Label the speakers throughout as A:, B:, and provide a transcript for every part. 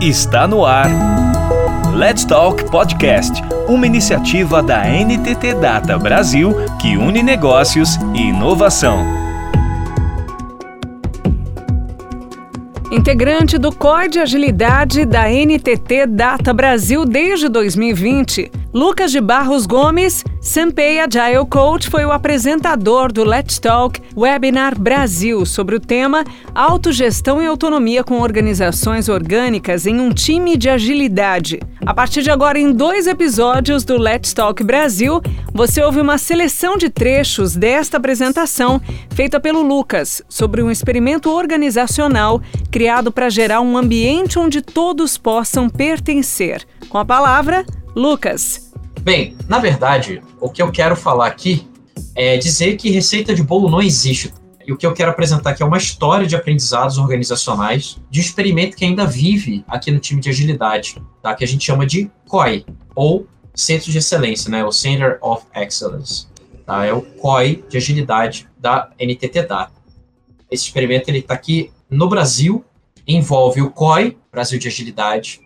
A: Está no ar. Let's Talk Podcast, uma iniciativa da NTT Data Brasil que une negócios e inovação.
B: Integrante do COI de Agilidade da NTT Data Brasil desde 2020, Lucas de Barros Gomes, Senpei Agile Coach, foi o apresentador do Let's Talk Webinar Brasil sobre o tema Autogestão e Autonomia com Organizações Orgânicas em um Time de Agilidade. A partir de agora, em dois episódios do Let's Talk Brasil, você ouve uma seleção de trechos desta apresentação feita pelo Lucas sobre um experimento organizacional criado para gerar um ambiente onde todos possam pertencer. Com a palavra, Lucas.
C: Bem, na verdade, o que eu quero falar aqui é dizer que receita de bolo não existe. E o que eu quero apresentar aqui é uma história de aprendizados organizacionais de um experimento que ainda vive aqui no time de agilidade, tá? que a gente chama de COI, ou Centro de Excelência, né? o Center of Excellence. Tá? É o COI de agilidade da NTT Data. Esse experimento está aqui no Brasil, envolve o COI, Brasil de Agilidade,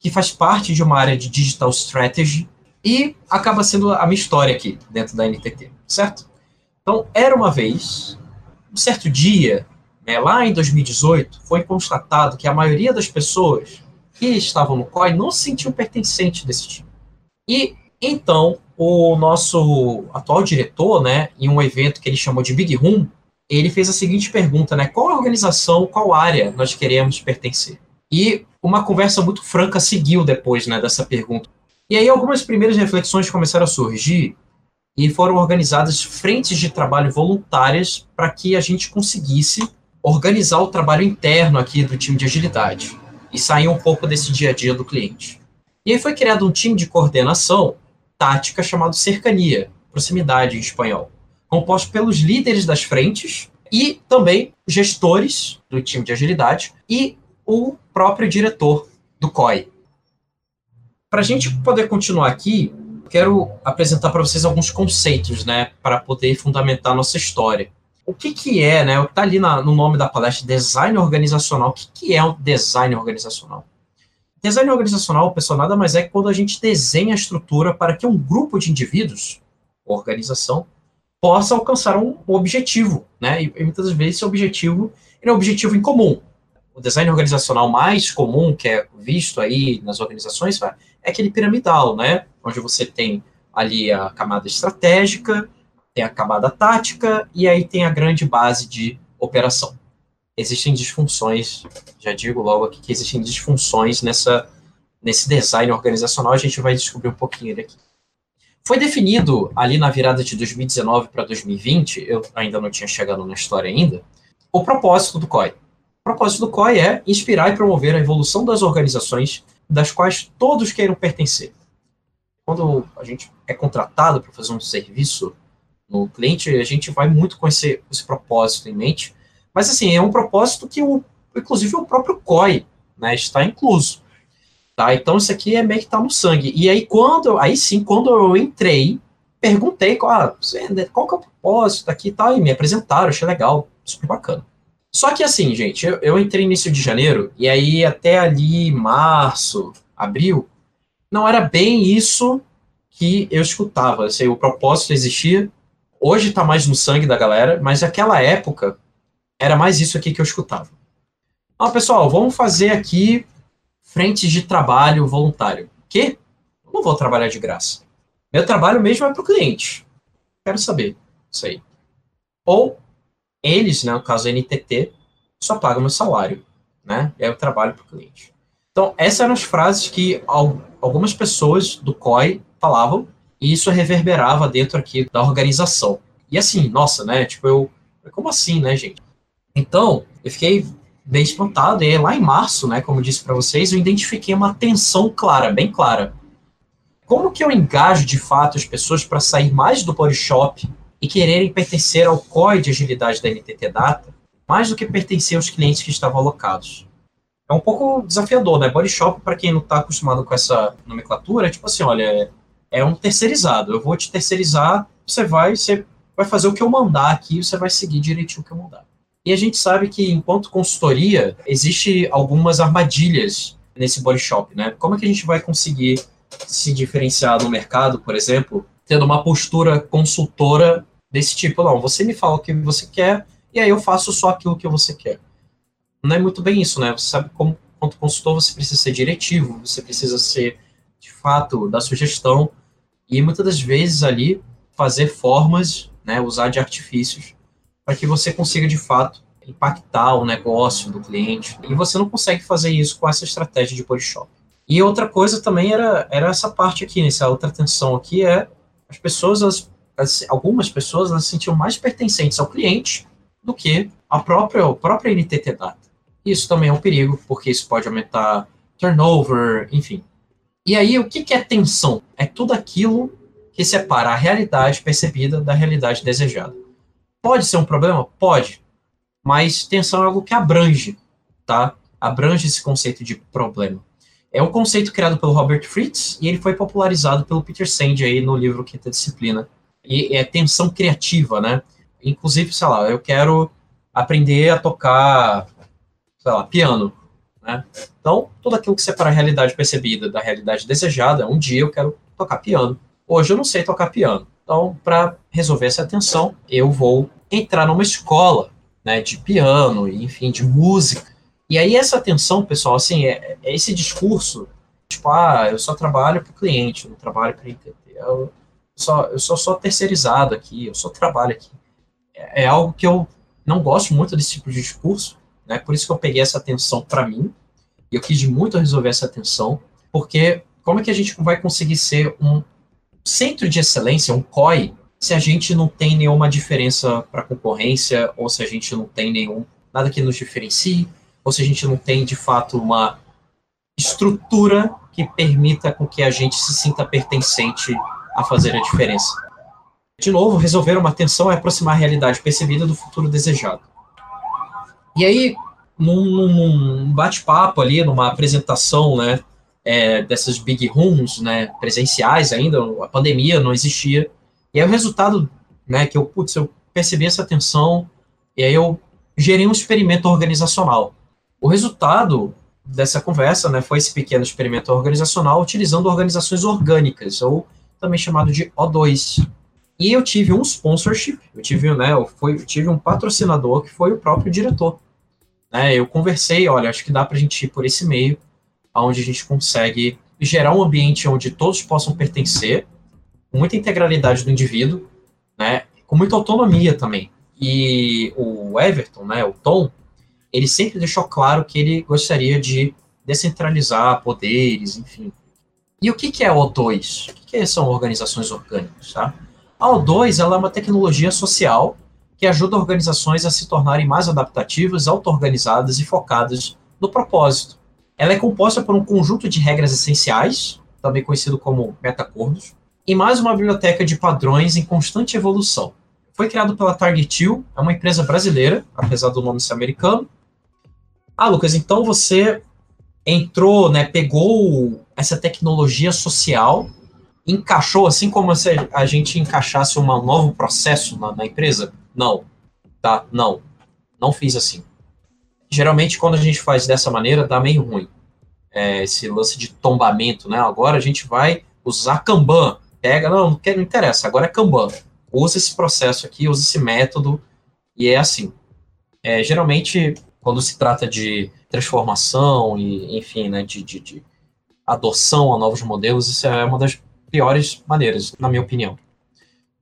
C: que faz parte de uma área de Digital Strategy, e acaba sendo a minha história aqui dentro da NTT, certo? Então, era uma vez, um certo dia, né, lá em 2018, foi constatado que a maioria das pessoas que estavam no COI não se sentiam pertencentes desse time. E então, o nosso atual diretor, né, em um evento que ele chamou de Big Room, ele fez a seguinte pergunta, né? Qual organização, qual área nós queremos pertencer? E uma conversa muito franca seguiu depois, né, dessa pergunta. E aí algumas primeiras reflexões começaram a surgir e foram organizadas frentes de trabalho voluntárias para que a gente conseguisse organizar o trabalho interno aqui do time de agilidade e sair um pouco desse dia a dia do cliente. E aí foi criado um time de coordenação tática chamado Cercania, proximidade em espanhol composto pelos líderes das frentes e também gestores do time de agilidade e o próprio diretor do COI. Para a gente poder continuar aqui, quero apresentar para vocês alguns conceitos, né, para poder fundamentar nossa história. O que, que é, né, o que está ali na, no nome da palestra, design organizacional. O que, que é o design organizacional? Design organizacional, pessoal, nada mais é que quando a gente desenha a estrutura para que um grupo de indivíduos, organização, possa alcançar um, objetivo, né? E, muitas vezes esse objetivo é um objetivo em comum. O design organizacional mais comum que é visto aí nas organizações é aquele piramidal, né? Onde você tem ali a camada estratégica, tem a camada tática e aí tem a grande base de operação. Existem disfunções, já digo logo aqui que existem disfunções nessa nesse design organizacional, a gente vai descobrir um pouquinho daqui. Foi definido ali na virada de 2019 para 2020, eu ainda não tinha chegado na história ainda, o propósito do COI. O propósito do COI é inspirar e promover a evolução das organizações das quais todos queiram pertencer. Quando a gente é contratado para fazer um serviço no cliente, a gente vai muito com esse, esse propósito em mente, mas assim, é um propósito que, o, inclusive, o próprio COI né, está incluso. Tá? Então isso aqui é meio que tá no sangue. E aí quando, aí sim, quando eu entrei, perguntei qual, ah, qual que é o propósito daqui e tal, e me apresentaram, achei legal, super bacana. Só que assim, gente, eu, eu entrei início de janeiro, e aí até ali março, abril, não era bem isso que eu escutava. Assim, o propósito existia, hoje tá mais no sangue da galera, mas naquela época era mais isso aqui que eu escutava. Ah, pessoal, vamos fazer aqui frentes de trabalho voluntário. Que? Eu não vou trabalhar de graça. Meu trabalho mesmo é para o cliente. Quero saber isso aí. Ou eles, né, no caso a NTT, só pagam meu salário, né? E aí eu trabalho para o cliente. Então, essas eram as frases que algumas pessoas do COI falavam e isso reverberava dentro aqui da organização. E assim, nossa, né? Tipo, eu. Como assim, né, gente? Então, eu fiquei bem espantado. E lá em março, né, como disse para vocês, eu identifiquei uma tensão clara, bem clara. Como que eu engajo de fato as pessoas para sair mais do body shop e quererem pertencer ao COI de agilidade da NTT Data, mais do que pertencer aos clientes que estavam alocados? É um pouco desafiador, né? Body shop, para quem não está acostumado com essa nomenclatura, é tipo assim, olha, é um terceirizado. Eu vou te terceirizar, você vai, você vai fazer o que eu mandar aqui, você vai seguir direitinho o que eu mandar. E a gente sabe que, enquanto consultoria, existe algumas armadilhas nesse body shop, né? Como é que a gente vai conseguir se diferenciar no mercado, por exemplo, tendo uma postura consultora desse tipo? Não, você me fala o que você quer e aí eu faço só aquilo que você quer. Não é muito bem isso, né? Você sabe como, quanto consultor, você precisa ser diretivo, você precisa ser, de fato, da sugestão e muitas das vezes ali fazer formas, né, usar de artifícios para que você consiga, de fato, impactar o negócio do cliente. E você não consegue fazer isso com essa estratégia de Polishop. E outra coisa também era, era essa parte aqui, nessa outra tensão aqui, é as pessoas, as, as, algumas pessoas elas se sentiam mais pertencentes ao cliente do que a própria, a própria NTT Data. Isso também é um perigo, porque isso pode aumentar turnover, enfim. E aí, o que, que é tensão? É tudo aquilo que separa a realidade percebida da realidade desejada. Pode ser um problema? Pode mas tensão é algo que abrange, tá? Abrange esse conceito de problema. É um conceito criado pelo Robert Fritz e ele foi popularizado pelo Peter Sand aí no livro Quinta Disciplina. E é tensão criativa, né? Inclusive, sei lá, eu quero aprender a tocar, sei lá, piano, né? Então, tudo aquilo que separa a realidade percebida da realidade desejada, um dia eu quero tocar piano. Hoje eu não sei tocar piano. Então, para resolver essa tensão, eu vou entrar numa escola né, de piano, enfim, de música. E aí essa atenção, pessoal, assim, é, é esse discurso, tipo, ah, eu só trabalho para o cliente, eu não trabalho para eu só, eu só sou terceirizado aqui, eu só trabalho aqui. É, é, algo que eu não gosto muito desse tipo de discurso, né, por isso que eu peguei essa atenção para mim, e eu quis muito resolver essa atenção, porque como é que a gente vai conseguir ser um centro de excelência, um COI, se a gente não tem nenhuma diferença para concorrência, ou se a gente não tem nenhum nada que nos diferencie, ou se a gente não tem de fato uma estrutura que permita com que a gente se sinta pertencente a fazer a diferença. De novo, resolver uma tensão é aproximar a realidade percebida do futuro desejado. E aí, num, num bate-papo ali, numa apresentação, né, é, dessas big rooms, né, presenciais ainda, a pandemia não existia, e aí o resultado, né, que eu, putz, eu percebi essa tensão, e aí eu gerei um experimento organizacional. O resultado dessa conversa, né, foi esse pequeno experimento organizacional utilizando organizações orgânicas, ou também chamado de O2. E eu tive um sponsorship, eu tive, né, eu, foi, eu tive um patrocinador que foi o próprio diretor. Né, eu conversei, olha, acho que dá para a gente ir por esse meio, onde a gente consegue gerar um ambiente onde todos possam pertencer, com muita integralidade do indivíduo, né, com muita autonomia também. E o Everton, né, o Tom, ele sempre deixou claro que ele gostaria de descentralizar poderes, enfim. E o que, que é a O2? O que, que são organizações orgânicas? Tá? A O2 ela é uma tecnologia social que ajuda organizações a se tornarem mais adaptativas, auto-organizadas e focadas no propósito. Ela é composta por um conjunto de regras essenciais, também conhecido como metacordos, e mais uma biblioteca de padrões em constante evolução. Foi criado pela Target é uma empresa brasileira, apesar do nome ser americano. Ah, Lucas, então você entrou, né, pegou essa tecnologia social, encaixou, assim como se a gente encaixasse um novo processo na, na empresa? Não, tá? Não, não fiz assim. Geralmente, quando a gente faz dessa maneira, dá meio ruim. É, esse lance de tombamento, né? Agora a gente vai usar Kanban pega, não, não, não interessa, agora é Kanban. Usa esse processo aqui, usa esse método, e é assim. É, geralmente, quando se trata de transformação e, enfim, né, de, de, de adoção a novos modelos, isso é uma das piores maneiras, na minha opinião.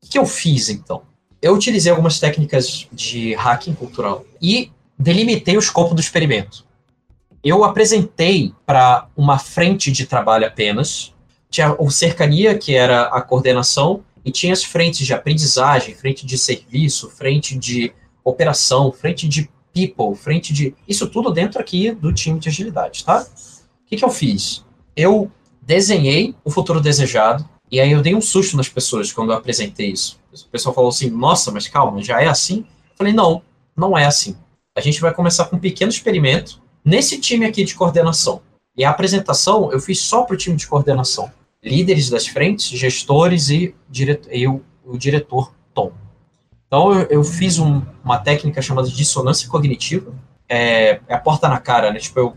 C: O que eu fiz, então? Eu utilizei algumas técnicas de hacking cultural e delimitei o escopo do experimento. Eu apresentei para uma frente de trabalho apenas, tinha o cercania, que era a coordenação, e tinha as frentes de aprendizagem, frente de serviço, frente de operação, frente de people, frente de. Isso tudo dentro aqui do time de agilidade, tá? O que, que eu fiz? Eu desenhei o futuro desejado, e aí eu dei um susto nas pessoas quando eu apresentei isso. O pessoal falou assim: nossa, mas calma, já é assim? Eu falei: não, não é assim. A gente vai começar com um pequeno experimento nesse time aqui de coordenação. E a apresentação eu fiz só para o time de coordenação líderes das frentes, gestores e, e o, o, diretor. Então eu, eu fiz um, uma técnica chamada dissonância cognitiva, é, é, a porta na cara, né? Tipo, eu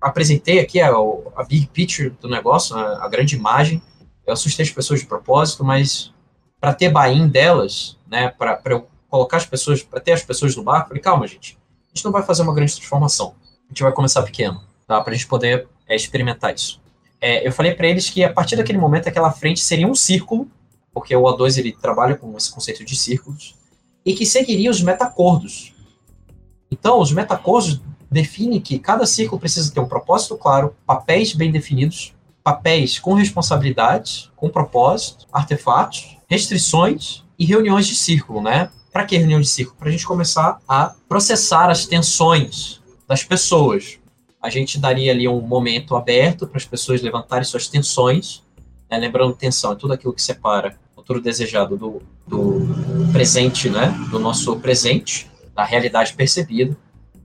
C: apresentei aqui a, a big picture do negócio, a, a grande imagem. Eu assustei as pessoas de propósito, mas para ter buy-in delas, né, para eu colocar as pessoas, para ter as pessoas no barco, falei, calma, gente, a gente não vai fazer uma grande transformação. A gente vai começar pequeno, tá? Para a gente poder é, experimentar isso. É, eu falei para eles que a partir daquele momento aquela frente seria um círculo, porque o O2 ele trabalha com esse conceito de círculos, e que seguiria os metacordos. Então, os metacordos definem que cada círculo precisa ter um propósito claro, papéis bem definidos, papéis com responsabilidades, com propósito, artefatos, restrições e reuniões de círculo, né? Para que reunião de círculo? Para a gente começar a processar as tensões das pessoas. A gente daria ali um momento aberto para as pessoas levantarem suas tensões, né? lembrando tensão é tudo aquilo que separa futuro desejado do, do presente, né? Do nosso presente, da realidade percebida.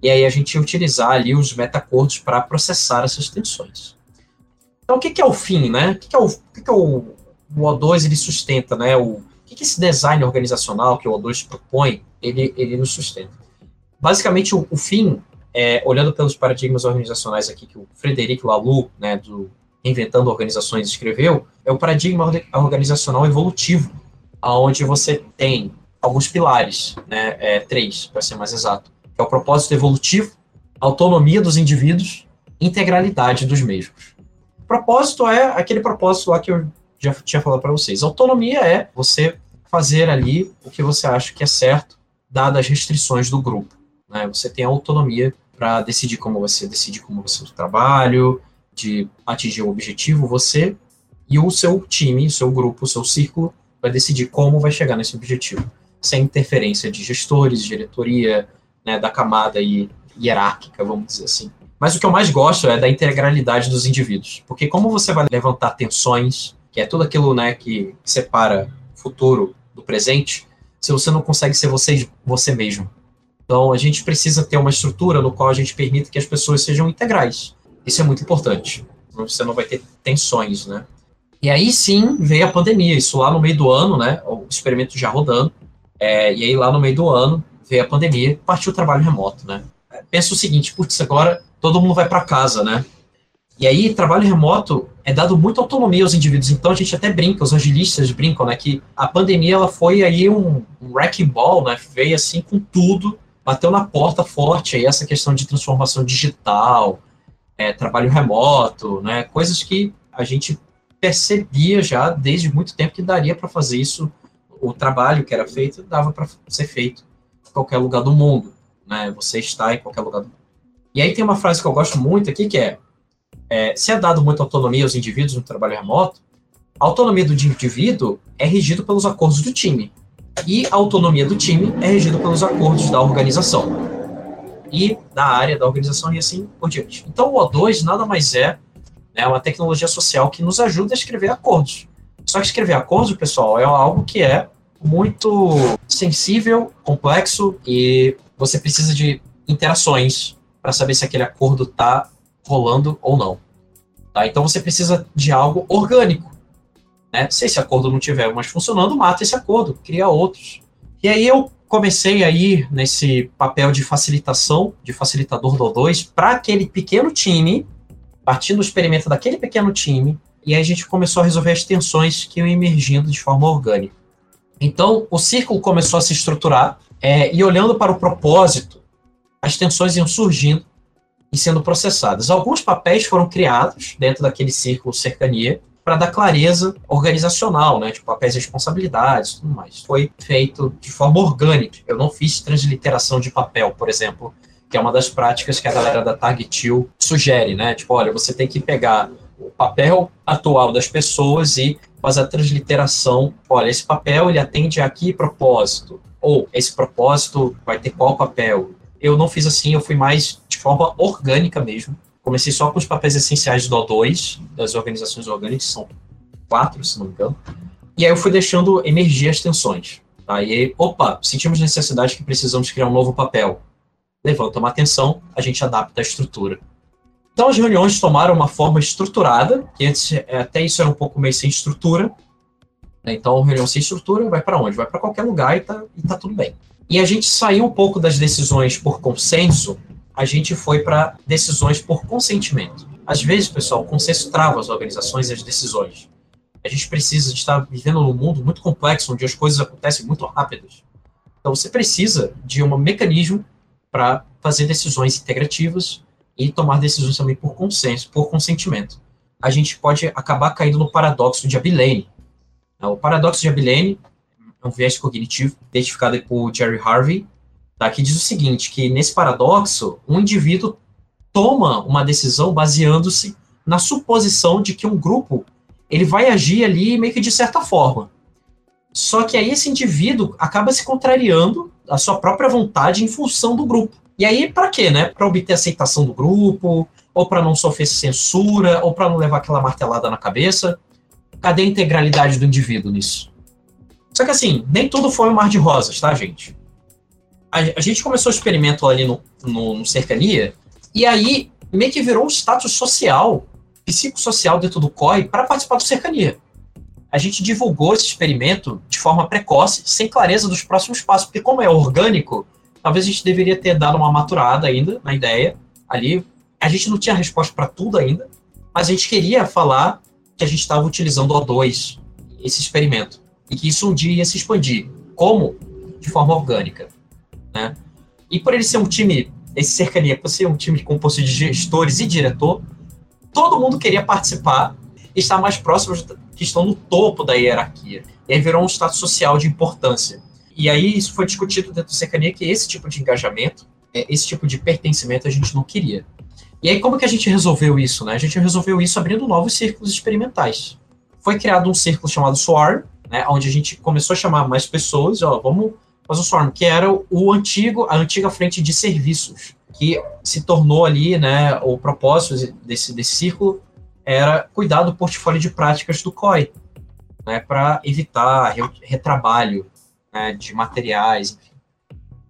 C: E aí a gente utilizar ali os metacordos para processar essas tensões. Então, o que, que é o fim, né? O que, que é o, o, que, que é o, o O2 ele sustenta, né? O, o que, que esse design organizacional que o O2 propõe, ele, ele nos sustenta? Basicamente, o, o fim, é, olhando pelos paradigmas organizacionais aqui que o Frederic Laloux, né, do Inventando Organizações, escreveu, é o paradigma organizacional evolutivo, aonde você tem alguns pilares, né, é, três, para ser mais exato, que é o propósito evolutivo, autonomia dos indivíduos, integralidade dos mesmos propósito é aquele propósito lá que eu já tinha falado para vocês. Autonomia é você fazer ali o que você acha que é certo, dadas as restrições do grupo. Né? Você tem autonomia para decidir como você decide como você o trabalho, de atingir o objetivo, você e o seu time, o seu grupo, o seu círculo vai decidir como vai chegar nesse objetivo, sem interferência de gestores, diretoria, né, da camada hierárquica, vamos dizer assim. Mas o que eu mais gosto é da integralidade dos indivíduos. Porque como você vai levantar tensões, que é tudo aquilo né, que separa o futuro do presente, se você não consegue ser você, você mesmo. Então a gente precisa ter uma estrutura no qual a gente permita que as pessoas sejam integrais. Isso é muito importante. Você não vai ter tensões, né? E aí sim veio a pandemia, isso lá no meio do ano, né? O experimento já rodando. É, e aí lá no meio do ano veio a pandemia, partiu o trabalho remoto, né? Pensa o seguinte, putz, agora todo mundo vai para casa, né? E aí, trabalho remoto é dado muita autonomia aos indivíduos. Então, a gente até brinca, os agilistas brincam, né? Que a pandemia, ela foi aí um, um wrecking ball, né? Veio assim com tudo, bateu na porta forte aí essa questão de transformação digital, é, trabalho remoto, né? Coisas que a gente percebia já desde muito tempo que daria para fazer isso. O trabalho que era feito dava para ser feito em qualquer lugar do mundo, né? Você está em qualquer lugar do mundo. E aí tem uma frase que eu gosto muito aqui, que é, é se é dado muita autonomia aos indivíduos no trabalho remoto, a autonomia do indivíduo é regido pelos acordos do time. E a autonomia do time é regida pelos acordos da organização. E da área da organização e assim por diante. Então o O2 nada mais é né, uma tecnologia social que nos ajuda a escrever acordos. Só que escrever acordos, pessoal, é algo que é muito sensível, complexo e você precisa de interações para saber se aquele acordo está rolando ou não. Tá? Então você precisa de algo orgânico. Né? Se esse acordo não tiver mais funcionando, mata esse acordo, cria outros. E aí eu comecei aí nesse papel de facilitação, de facilitador do O2, para aquele pequeno time, partindo do experimento daquele pequeno time, e aí a gente começou a resolver as tensões que iam emergindo de forma orgânica. Então, o círculo começou a se estruturar, é, e olhando para o propósito as tensões iam surgindo e sendo processadas. Alguns papéis foram criados dentro daquele círculo cercania para dar clareza organizacional, né, tipo papéis de responsabilidades, tudo mais. Foi feito de forma orgânica. Eu não fiz transliteração de papel, por exemplo, que é uma das práticas que a galera da Targetil sugere, né? Tipo, olha, você tem que pegar o papel atual das pessoas e fazer a transliteração. Olha, esse papel ele atende a que propósito? Ou esse propósito vai ter qual papel? eu não fiz assim, eu fui mais de forma orgânica mesmo. Comecei só com os papéis essenciais do O2, das organizações orgânicas, são quatro, se não me engano. E aí eu fui deixando emergir as tensões. Tá? Aí, opa, sentimos necessidade que precisamos criar um novo papel. Levanta uma atenção, a gente adapta a estrutura. Então as reuniões tomaram uma forma estruturada, que antes é, até isso era um pouco meio sem estrutura. Né? Então, reunião sem estrutura vai para onde? Vai para qualquer lugar e tá, e tá tudo bem. E a gente saiu um pouco das decisões por consenso a gente foi para decisões por consentimento. Às vezes, pessoal, o consenso trava as organizações e as decisões. A gente precisa de estar vivendo num mundo muito complexo, onde as coisas acontecem muito rápidas. Então, você precisa de um mecanismo para fazer decisões integrativas e tomar decisões também por consenso, por consentimento. A gente pode acabar caindo no paradoxo de Abilene. O paradoxo de Abilene é um viés cognitivo identificado por Jerry Harvey, tá, que diz o seguinte, que nesse paradoxo, um indivíduo toma uma decisão baseando-se na suposição de que um grupo ele vai agir ali meio que de certa forma. Só que aí esse indivíduo acaba se contrariando a sua própria vontade em função do grupo. E aí, para quê, né? Para obter aceitação do grupo, ou para não sofrer censura, ou para não levar aquela martelada na cabeça. Cadê a integralidade do indivíduo nisso? Só que assim, nem tudo foi um mar de rosas, tá, gente? A, a gente começou o experimento ali no, no, no Cercania, e aí meio que virou um status social, psicossocial dentro do COI para participar do Cercania. A gente divulgou esse experimento de forma precoce, sem clareza dos próximos passos, porque como é orgânico, talvez a gente deveria ter dado uma maturada ainda na ideia ali. A gente não tinha resposta para tudo ainda, mas a gente queria falar que a gente estava utilizando o O2, esse experimento e que isso um dia ia se expandir. Como? De forma orgânica. Né? E por ele ser um time, esse cercania, por ser um time composto de gestores e diretor, todo mundo queria participar e estar mais próximos que estão no topo da hierarquia. E aí virou um status social de importância. E aí isso foi discutido dentro do cercania que esse tipo de engajamento, é, esse tipo de pertencimento a gente não queria. E aí como que a gente resolveu isso? Né? A gente resolveu isso abrindo novos círculos experimentais. Foi criado um círculo chamado SWAR, né, onde a gente começou a chamar mais pessoas, ó, vamos Swarm, que era o antigo, a antiga frente de serviços, que se tornou ali, né, o propósito desse, desse círculo era cuidar do portfólio de práticas do COI, né, para evitar retrabalho né, de materiais, enfim.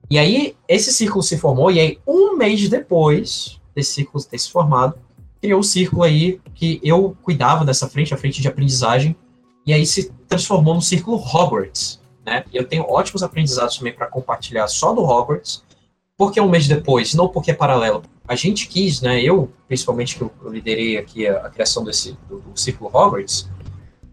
C: E aí, esse círculo se formou, e aí, um mês depois desse círculo ter se formado, criou o um círculo aí que eu cuidava dessa frente, a frente de aprendizagem, e aí se transformou no círculo Hogwarts. Né? Eu tenho ótimos aprendizados também para compartilhar só do Hogwarts, porque um mês depois, não porque é paralelo. A gente quis, né, eu, principalmente que eu, liderei aqui a, a criação desse, do, do, Círculo Hogwarts,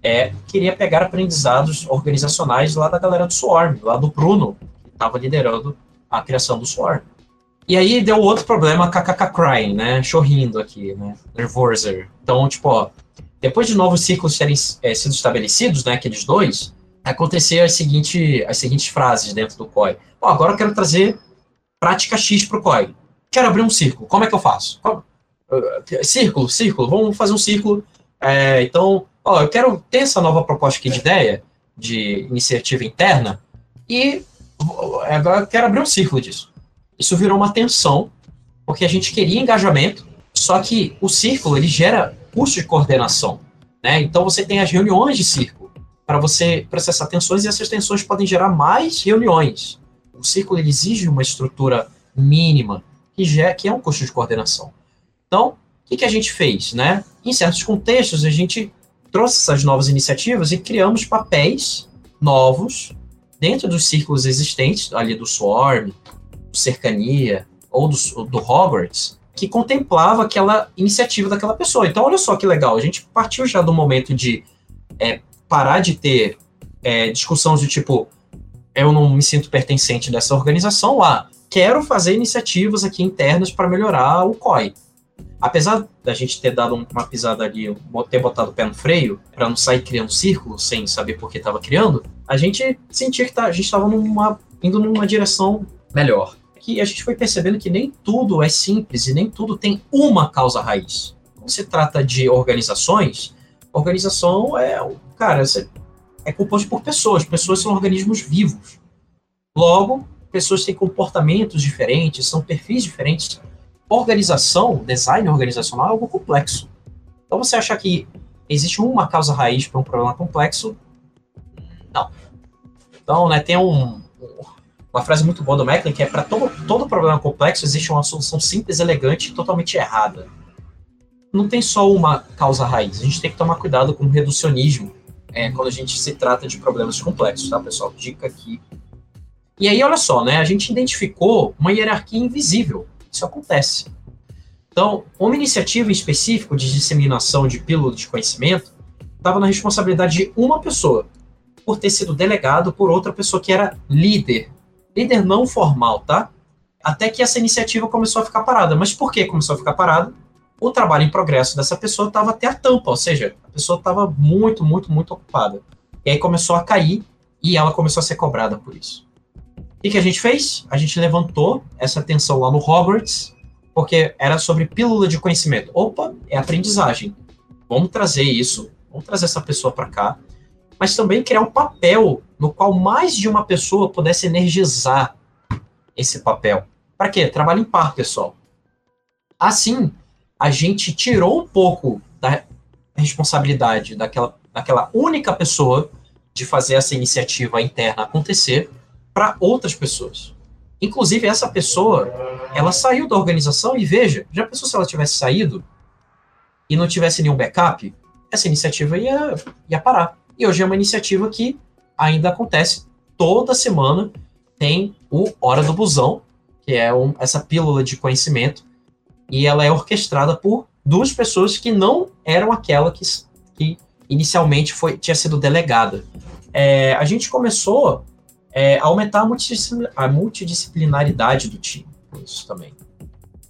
C: é, queria pegar aprendizados organizacionais lá da galera do Swarm, lá do Bruno, que estava liderando a criação do Swarm. E aí deu outro problema, kkk crying, né, chorrindo aqui, né, nervoser. Então, tipo, ó, depois de novos ciclos terem é, sido estabelecidos, né, aqueles dois, acontecer as, seguinte, as seguintes frases dentro do COI. Agora eu quero trazer prática X para o COI. Quero abrir um círculo. Como é que eu faço? Círculo, círculo. Vamos fazer um círculo. É, então, ó, eu quero ter essa nova proposta aqui de ideia, de iniciativa interna, e agora eu quero abrir um círculo disso. Isso virou uma tensão, porque a gente queria engajamento, só que o círculo ele gera custo de coordenação. Né? Então você tem as reuniões de círculo para você processar tensões e essas tensões podem gerar mais reuniões. O círculo exige uma estrutura mínima que, já, que é um custo de coordenação. Então, o que, que a gente fez? Né? Em certos contextos, a gente trouxe essas novas iniciativas e criamos papéis novos dentro dos círculos existentes, ali do Swarm, do Cercania ou do, do Hogwarts, que contemplava aquela iniciativa daquela pessoa. Então, olha só que legal, a gente partiu já do momento de é, parar de ter é, discussões do tipo, eu não me sinto pertencente dessa organização lá, quero fazer iniciativas aqui internas para melhorar o COI. Apesar da gente ter dado uma pisada ali, ter botado o pé no freio, para não sair criando círculo sem saber por que estava criando, a gente sentia que tá, a gente estava indo numa direção melhor que a gente foi percebendo que nem tudo é simples e nem tudo tem uma causa raiz. Quando se trata de organizações, organização é, cara, é composto por pessoas. Pessoas são organismos vivos. Logo, pessoas têm comportamentos diferentes, são perfis diferentes. Organização, design organizacional é algo complexo. Então, você achar que existe uma causa raiz para um problema complexo, não. Então, né, tem um, uma frase muito boa do Macklin, que é para todo, todo problema complexo existe uma solução simples, elegante e totalmente errada. Não tem só uma causa raiz, a gente tem que tomar cuidado com o reducionismo é, quando a gente se trata de problemas complexos, tá, pessoal? Dica aqui. E aí, olha só, né? A gente identificou uma hierarquia invisível. Isso acontece. Então, uma iniciativa específica de disseminação de pílula de conhecimento estava na responsabilidade de uma pessoa, por ter sido delegado por outra pessoa que era líder. Líder não formal, tá? Até que essa iniciativa começou a ficar parada. Mas por que começou a ficar parada? O trabalho em progresso dessa pessoa estava até a tampa, ou seja, a pessoa estava muito, muito, muito ocupada. E aí começou a cair e ela começou a ser cobrada por isso. O que, a gente fez? A gente levantou essa atenção lá no Hogwarts, porque era sobre pílula de conhecimento. Opa, é aprendizagem. Vamos trazer isso, vamos trazer essa pessoa para cá, mas também criar um papel no qual mais de uma pessoa pudesse energizar esse papel. Para quê? Trabalho em par, pessoal. Assim, a gente tirou um pouco da responsabilidade daquela, daquela única pessoa de fazer essa iniciativa interna acontecer para outras pessoas. Inclusive, essa pessoa, ela saiu da organização e veja, já pensou se ela tivesse saído e não tivesse nenhum backup? Essa iniciativa ia, ia parar. E hoje é uma iniciativa que ainda acontece toda semana. Tem o Hora do Busão, que é um, essa pílula de conhecimento, e ela é orquestrada por duas pessoas que não eram aquela que, que inicialmente foi, tinha sido delegada. É, a gente começou é, a aumentar a, a multidisciplinaridade do time, isso também.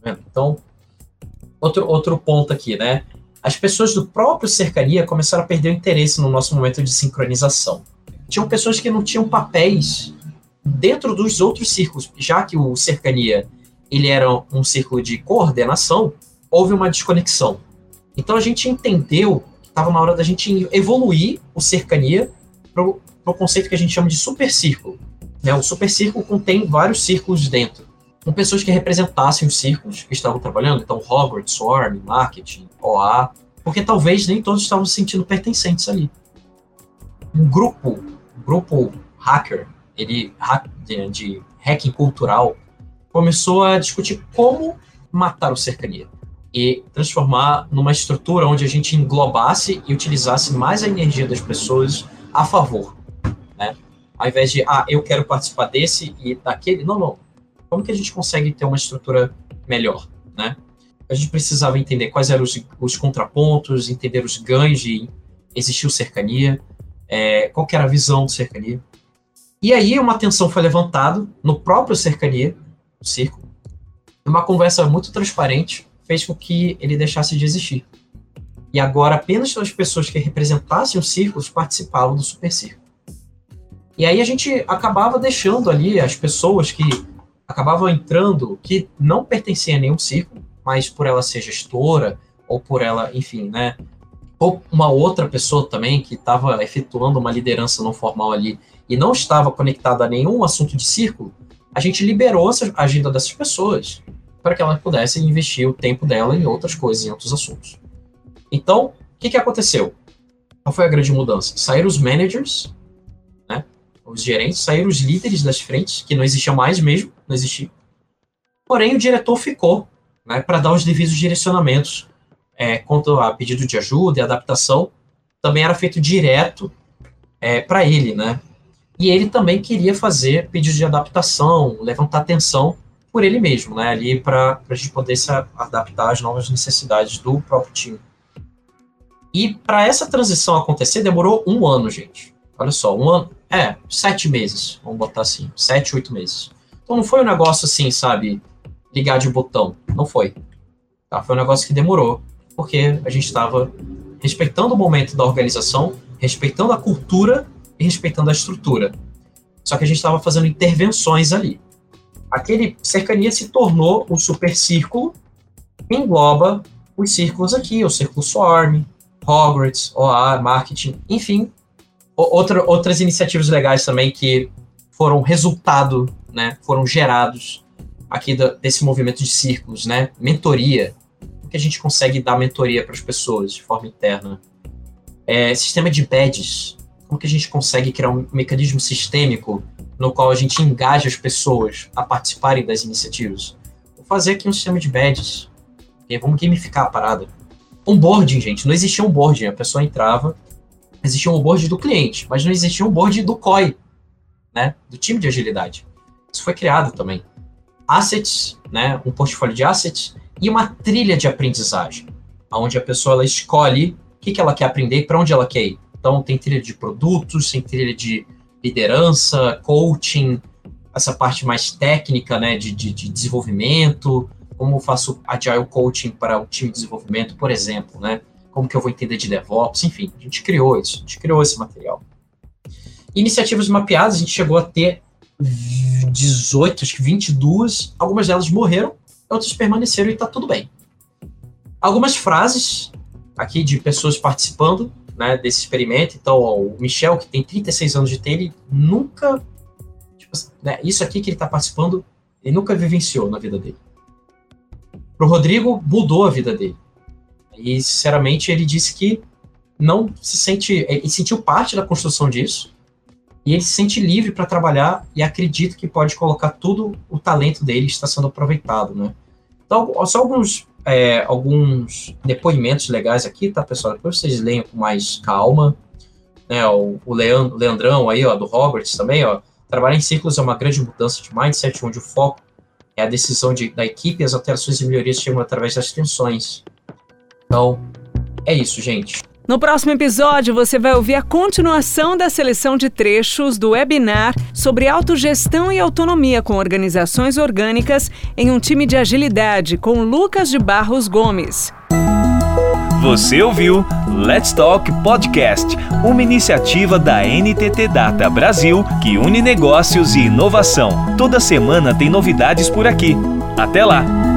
C: Tá então, outro, outro ponto aqui, né? As pessoas do próprio cercaria começaram a perder o interesse no nosso momento de sincronização. Tinham pessoas que não tinham papéis dentro dos outros círculos, já que o cercania ele era um círculo de coordenação, houve uma desconexão. Então a gente entendeu que estava na hora da gente evoluir o cercania para o conceito que a gente chama de supercírculo. Né? O supercírculo contém vários círculos dentro, com pessoas que representassem os círculos que estavam trabalhando, então Hogwarts, Swarm, Marketing, OA, porque talvez nem todos estavam se sentindo pertencentes ali. Um grupo, um grupo hacker, ele de, de hacking cultural, começou a discutir como matar o cercania e transformar numa estrutura onde a gente englobasse e utilizasse mais a energia das pessoas a favor, né? Ao invés de, ah, eu quero participar desse e daquele, não, não. Como que a gente consegue ter uma estrutura melhor, né? A gente precisava entender quais eram os, os contrapontos, entender os ganhos de existir o cercania, é, qual era a visão do cercania. E aí uma tensão foi levantada no próprio cercania, o círculo. Uma conversa muito transparente fez com que ele deixasse de existir. E agora apenas as pessoas que representassem os círculos participavam do super círculo. E aí a gente acabava deixando ali as pessoas que acabavam entrando, que não pertenciam a nenhum círculo, mas por ela ser gestora, ou por ela, enfim, né? Ou uma outra pessoa também que estava efetuando uma liderança não formal ali e não estava conectada a nenhum assunto de círculo, a gente liberou essa agenda dessas pessoas para que elas pudessem investir o tempo dela em outras coisas, em outros assuntos. Então, o que, que aconteceu? Qual foi a grande mudança? Saíram os managers, né, os gerentes, saíram os líderes das frentes, que não existiam mais mesmo, não existia. Porém, o diretor ficou né, para dar os devidos direcionamentos é, quanto a pedido de ajuda e adaptação. Também era feito direto é, para ele, né? E ele também queria fazer pedidos de adaptação, levantar atenção por ele mesmo, né? Ali para a gente poder se adaptar às novas necessidades do próprio time. E para essa transição acontecer, demorou um ano, gente. Olha só, um ano. É, sete meses, vamos botar assim, sete, oito meses. Então não foi um negócio assim, sabe, ligar de botão. Não foi. Tá? Foi um negócio que demorou, porque a gente estava respeitando o momento da organização, respeitando a cultura respeitando a estrutura. Só que a gente estava fazendo intervenções ali. Aquele cercania se tornou um super círculo que engloba os círculos aqui, o círculo Swarm, Hogwarts, OA, marketing, enfim, outra, outras iniciativas legais também que foram resultado, né, foram gerados aqui desse movimento de círculos, né, mentoria, que a gente consegue dar mentoria para as pessoas de forma interna, é, sistema de badges, como que a gente consegue criar um mecanismo sistêmico no qual a gente engaja as pessoas a participarem das iniciativas. Vou fazer aqui um sistema de badges. Okay? Vamos gamificar a parada. Onboarding, gente. Não existia onboarding. A pessoa entrava, existia um onboarding do cliente, mas não existia um onboarding do COI, né? Do time de agilidade. Isso foi criado também. assets, né, um portfólio de assets e uma trilha de aprendizagem, onde a pessoa ela escolhe o que, que ela quer aprender e para onde ela quer ir. Então, tem trilha de produtos, tem trilha de liderança, coaching, essa parte mais técnica, né, de, de, de desenvolvimento, como eu faço agile coaching para o time de desenvolvimento, por exemplo, né, como que eu vou entender de DevOps, enfim, a gente criou isso, a gente criou esse material. Iniciativas mapeadas, a gente chegou a ter 18, acho que 22, algumas delas morreram, outras permaneceram e está tudo bem. Algumas frases aqui de pessoas participando né, desse experimento. Então, ó, o Michel, que tem 36 anos de TI, ele nunca. Tipo, né, isso aqui que ele está participando, ele nunca vivenciou na vida dele. Para o Rodrigo, mudou a vida dele. E, sinceramente, ele disse que não se sente. Ele sentiu parte da construção disso. E ele se sente livre para trabalhar e acredita que pode colocar tudo o talento dele está sendo aproveitado, né? Então, só alguns, é, alguns depoimentos legais aqui, tá, pessoal? Depois vocês leiam com mais calma. Né, o, o Leandro, Leandrão aí, ó, do Roberts também, ó. Trabalhar em ciclos é uma grande mudança de mindset, onde o foco é a decisão de, da equipe e as alterações e melhorias chegam através das tensões. Então, é isso, gente.
B: No próximo episódio, você vai ouvir a continuação da seleção de trechos do webinar sobre autogestão e autonomia com organizações orgânicas em um time de agilidade, com Lucas de Barros Gomes.
A: Você ouviu Let's Talk Podcast, uma iniciativa da NTT Data Brasil que une negócios e inovação. Toda semana tem novidades por aqui. Até lá!